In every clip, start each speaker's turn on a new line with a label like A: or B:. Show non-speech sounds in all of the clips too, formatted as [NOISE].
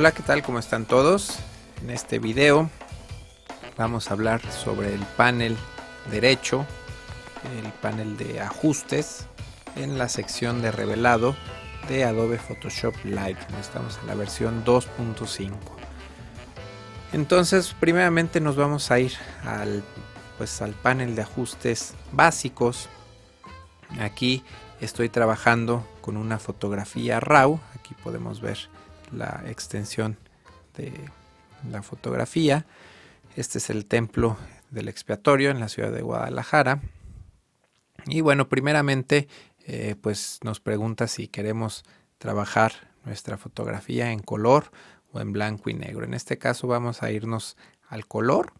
A: Hola, ¿qué tal? ¿Cómo están todos? En este video vamos a hablar sobre el panel derecho, el panel de ajustes en la sección de revelado de Adobe Photoshop Live. Estamos en la versión 2.5. Entonces, primeramente nos vamos a ir al pues al panel de ajustes básicos. Aquí estoy trabajando con una fotografía RAW. Aquí podemos ver la extensión de la fotografía. Este es el templo del expiatorio en la ciudad de Guadalajara. Y bueno, primeramente, eh, pues nos pregunta si queremos trabajar nuestra fotografía en color o en blanco y negro. En este caso vamos a irnos al color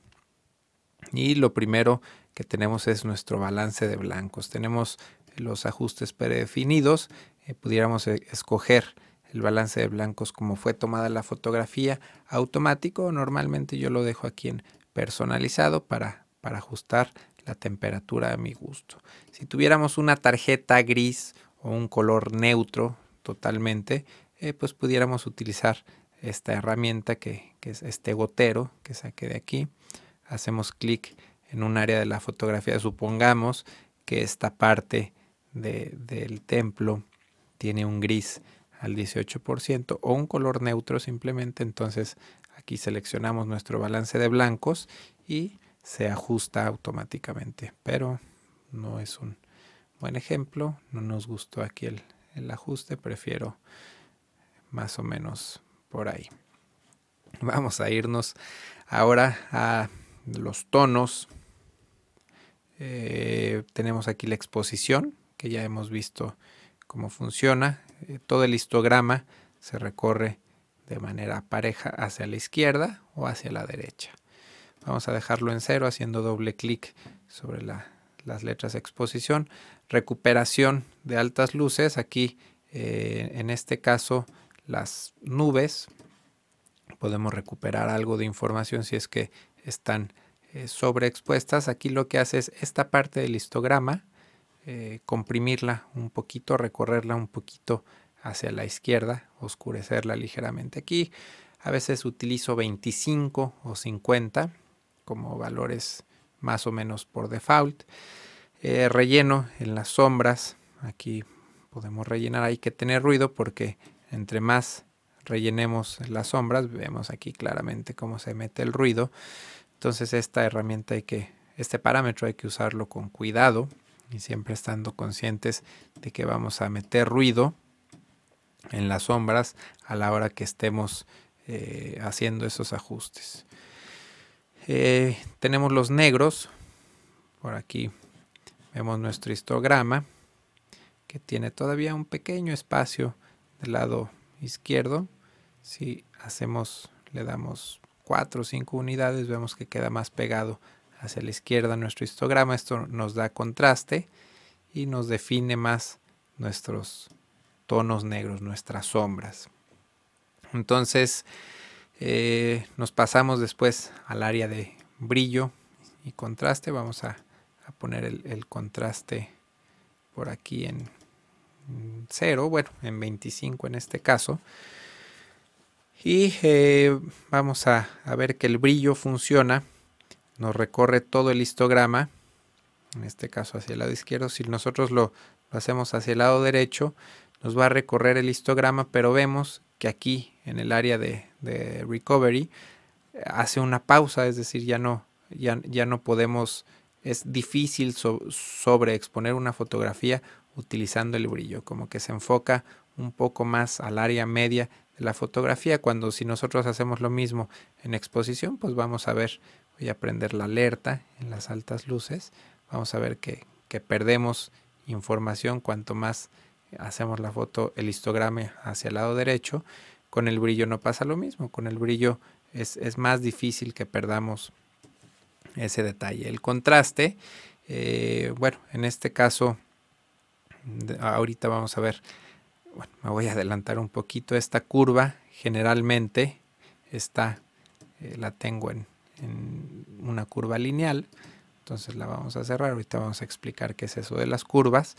A: y lo primero que tenemos es nuestro balance de blancos. Tenemos los ajustes predefinidos. Eh, pudiéramos eh, escoger el balance de blancos como fue tomada la fotografía automático. Normalmente yo lo dejo aquí en personalizado para, para ajustar la temperatura a mi gusto. Si tuviéramos una tarjeta gris o un color neutro totalmente, eh, pues pudiéramos utilizar esta herramienta que, que, es este gotero que saqué de aquí hacemos clic en un área de la fotografía, supongamos que esta parte del templo tiene un gris al 18% o un color neutro simplemente, entonces aquí seleccionamos nuestro balance de blancos y se ajusta automáticamente, pero no es un buen ejemplo, no nos gustó aquí el, el ajuste, prefiero más o menos por ahí. Vamos a irnos ahora a los tonos. Eh, tenemos aquí la exposición, que ya hemos visto cómo funciona. Eh, todo el histograma se recorre de manera pareja hacia la izquierda o hacia la derecha. Vamos a dejarlo en cero haciendo doble clic sobre las letras exposición. Recuperación de altas luces. Aquí, eh, en este caso, las nubes. Podemos recuperar algo de información si es que están eh, sobreexpuestas. Aquí lo que hace es esta parte del histograma, eh, comprimirla un poquito, recorrerla un poquito hacia la izquierda, oscurecerla ligeramente. Aquí a veces utilizo 25 o 50 como valores más o menos por default. Eh, relleno en las sombras. Aquí podemos rellenar, hay que tener ruido porque entre más rellenemos las sombras, vemos aquí claramente cómo se mete el ruido. Entonces esta herramienta hay que, este parámetro hay que usarlo con cuidado y siempre estando conscientes de que vamos a meter ruido en las sombras a la hora que estemos eh, haciendo esos ajustes. Eh, tenemos los negros, por aquí vemos nuestro histograma que tiene todavía un pequeño espacio del lado izquierdo. Si hacemos, le damos 4 o 5 unidades, vemos que queda más pegado hacia la izquierda nuestro histograma. Esto nos da contraste y nos define más nuestros tonos negros, nuestras sombras. Entonces eh, nos pasamos después al área de brillo y contraste. Vamos a, poner el, contraste por aquí en 0, bueno, en 25 en este caso. Y eh, vamos a, ver que el brillo funciona. Nos recorre todo el histograma. En este caso hacia el lado izquierdo. Si nosotros lo, hacemos hacia el lado derecho, nos va a recorrer el histograma, pero vemos que aquí en el área de, recovery hace una pausa, es decir, ya no, ya, no podemos, es difícil sobreexponer una fotografía utilizando el brillo, como que se enfoca un poco más al área media la fotografía, cuando si nosotros hacemos lo mismo en exposición, pues vamos a ver, voy a prender la alerta en las altas luces, vamos a ver que, perdemos información cuanto más hacemos la foto, el histograma hacia el lado derecho, con el brillo no pasa lo mismo, con el brillo es, más difícil que perdamos ese detalle. El contraste, eh, bueno, en este caso, ahorita vamos a ver bueno, me voy a adelantar un poquito. Esta curva generalmente está, eh, la tengo en, una curva lineal. Entonces la vamos a cerrar. Ahorita vamos a explicar qué es eso de las curvas.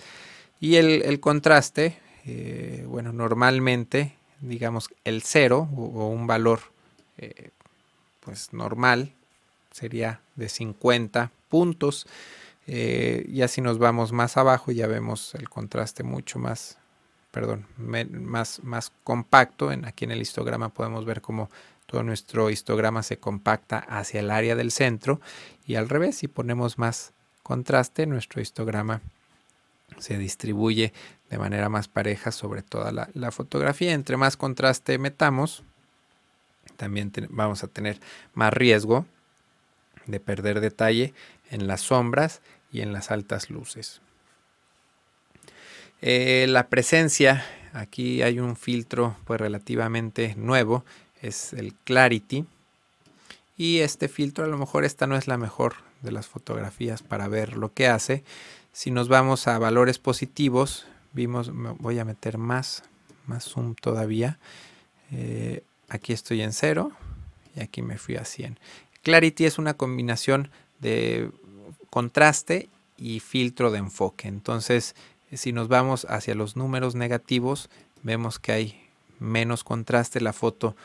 A: Y el, contraste, eh, bueno, normalmente digamos, el cero o, un valor eh, pues normal sería de 50 puntos. Eh, ya si nos vamos más abajo ya vemos el contraste mucho más, perdón, más, más compacto. En, aquí en el histograma podemos ver cómo todo nuestro histograma se compacta hacia el área del centro y al revés, si ponemos más contraste, nuestro histograma se distribuye de manera más pareja sobre toda la, fotografía. Entre más contraste metamos, también vamos a tener más riesgo de perder detalle en las sombras y en las altas luces. Eh, la presencia, aquí hay un filtro pues relativamente nuevo, es el Clarity. Y este filtro, a lo mejor esta no es la mejor de las fotografías para ver lo que hace. Si nos vamos a valores positivos, vimos, voy a meter más, más zoom todavía. Eh, aquí estoy en 0 y aquí me fui a 100. Clarity es una combinación de contraste y filtro de enfoque. Entonces, si nos vamos hacia los números negativos, vemos que hay menos contraste. La foto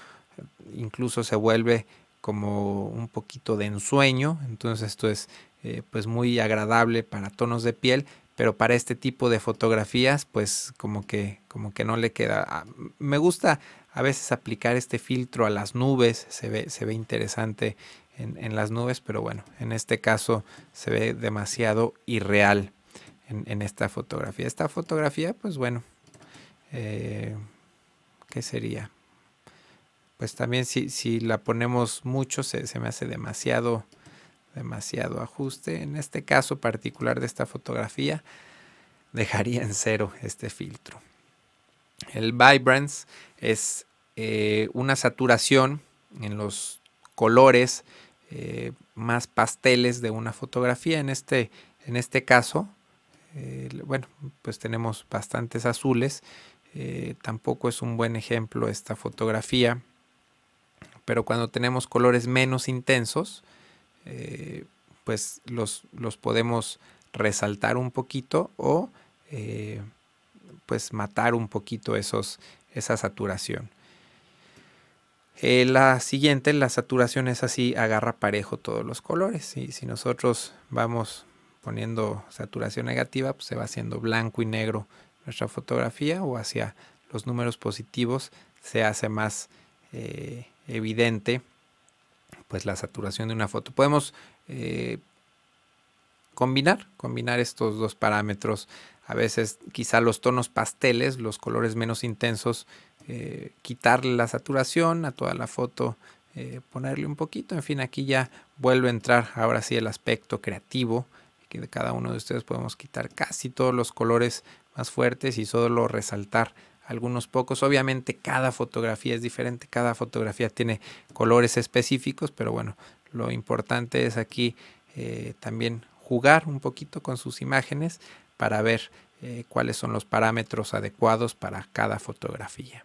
A: incluso se vuelve como un poquito de ensueño. Entonces esto es eh, pues muy agradable para tonos de piel, pero para este tipo de fotografías pues como que, como que no le queda. Ah, me gusta a veces aplicar este filtro a las nubes, se ve, se ve interesante en, las nubes, pero bueno, en este caso se ve demasiado irreal en, esta fotografía. Esta fotografía pues bueno, eh, ¿qué sería? Pues también si, si la ponemos mucho se, se me hace demasiado demasiado ajuste. En este caso particular de esta fotografía, [LAUGHS] dejaría en cero este filtro. El Vibrance es eh, una saturación en los colores eh, más pasteles de una fotografía. En este, en este caso, eh, bueno, pues tenemos bastantes azules. tampoco es un buen ejemplo esta fotografía. Pero cuando tenemos colores menos intensos, eh, pues los, los, podemos resaltar un poquito o eh, pues matar un poquito esos, esa saturación. Eh, la siguiente, la saturación es así, agarra parejo todos los colores. Y si nosotros vamos poniendo saturación negativa, pues se va haciendo blanco y negro nuestra fotografía o hacia los números positivos se hace más evidente pues la saturación de una foto. Podemos eh, combinar, combinar estos dos parámetros. A veces quizá los tonos pasteles, los colores menos intensos, eh, quitarle la saturación a toda la foto, eh, ponerle un poquito. En fin, aquí ya vuelve a entrar ahora sí el aspecto creativo, que de cada uno de ustedes podemos quitar casi todos los colores más fuertes y solo resaltar algunos pocos. Obviamente cada fotografía es diferente, cada fotografía tiene colores específicos, pero bueno, lo importante es aquí eh, también jugar un poquito con sus imágenes para ver eh, cuáles son los parámetros adecuados para cada fotografía.